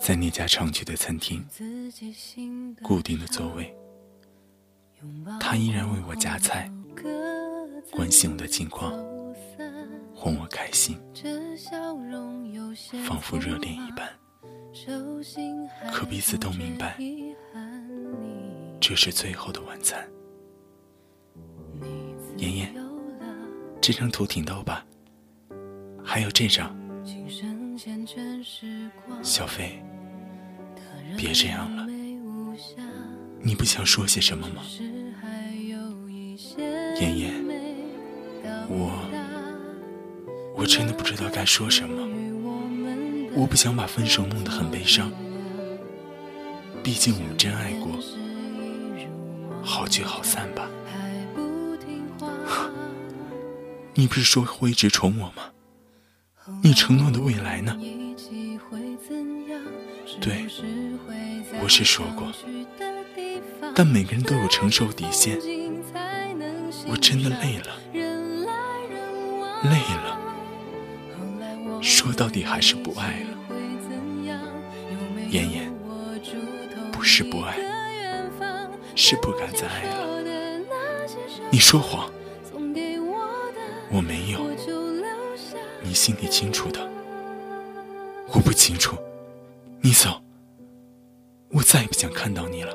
在那家常去的餐厅，固定的座位，他依然为我夹菜，关心我的近况，哄我开心，仿佛热恋一般。可彼此都明白，这是最后的晚餐。妍妍，这张图挺逗吧？还有这张。小飞，别这样了。你不想说些什么吗？妍妍，我我真的不知道该说什么。我不想把分手弄得很悲伤，毕竟我们真爱过。好聚好散吧。你不是说会一直宠我吗？你承诺的未来呢？对，我是说过，但每个人都有承受底线。我真的累了，累了，说到底还是不爱了。妍妍，不是不爱，是不敢再爱了。你说谎，我没有。你心里清楚的，我不清楚。你走，我再也不想看到你了。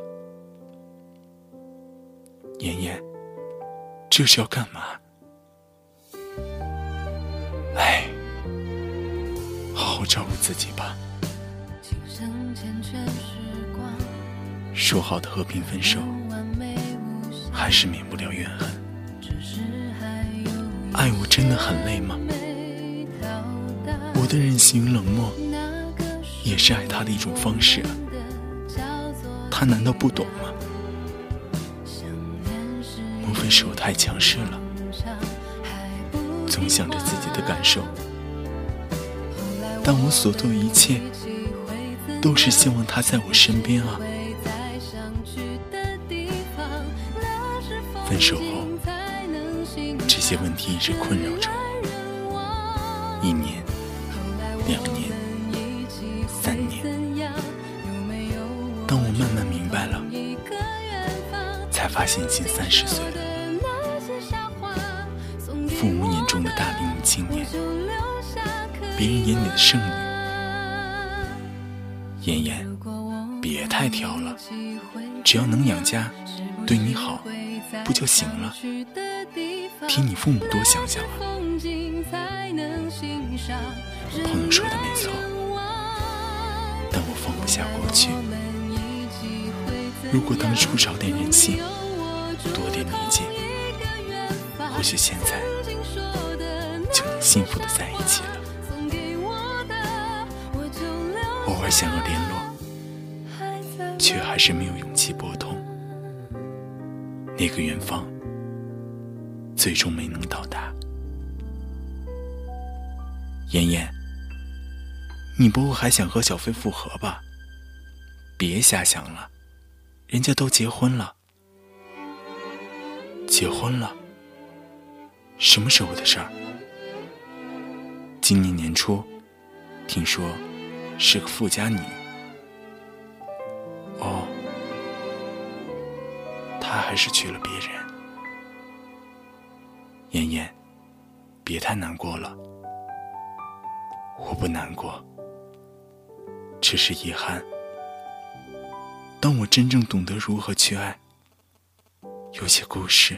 妍妍，这是要干嘛？哎，好好照顾自己吧。说好的和平分手，还是免不了怨恨。爱我真的很累吗？的任性与冷漠，也是爱他的一种方式啊。他难道不懂吗？莫非是我太强势了？总想着自己的感受，但我所做一切，都是希望他在我身边啊。分手后，这些问题一直困扰着我，一年。当我慢慢明白了，才发现已经三十岁了。父母眼中的大龄女青年，别人眼里的剩女。妍妍，别太挑了，只要能养家，对你好，不就行了？替你父母多想想啊。朋友说的没错，但我放不下过去。如果当初少点任性，多点理解，或许现在就能幸福的在一起了。偶尔想要联络，却还是没有勇气拨通。那个远方，最终没能到达。妍妍。你不会还想和小飞复合吧？别瞎想了，人家都结婚了。结婚了？什么时候的事儿？今年年初，听说是个富家女。哦，她还是娶了别人。妍妍，别太难过了，我不难过。只是遗憾，当我真正懂得如何去爱，有些故事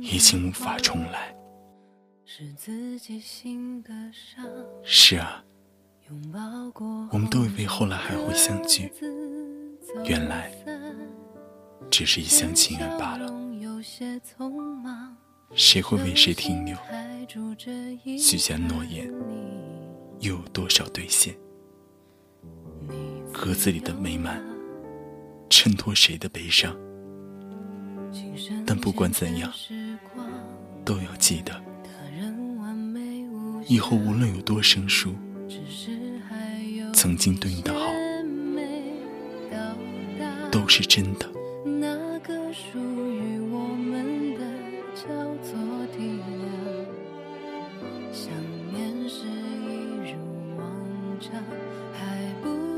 已经无法重来。是啊，我们都以为后来还会相聚，原来只是一厢情愿罢了。谁会为谁停留？许下诺言，又有多少兑现？盒子里的美满，衬托谁的悲伤？但不管怎样，都要记得，以后无论有多生疏，曾经对你的好，都是真的。想念是一如往常，还不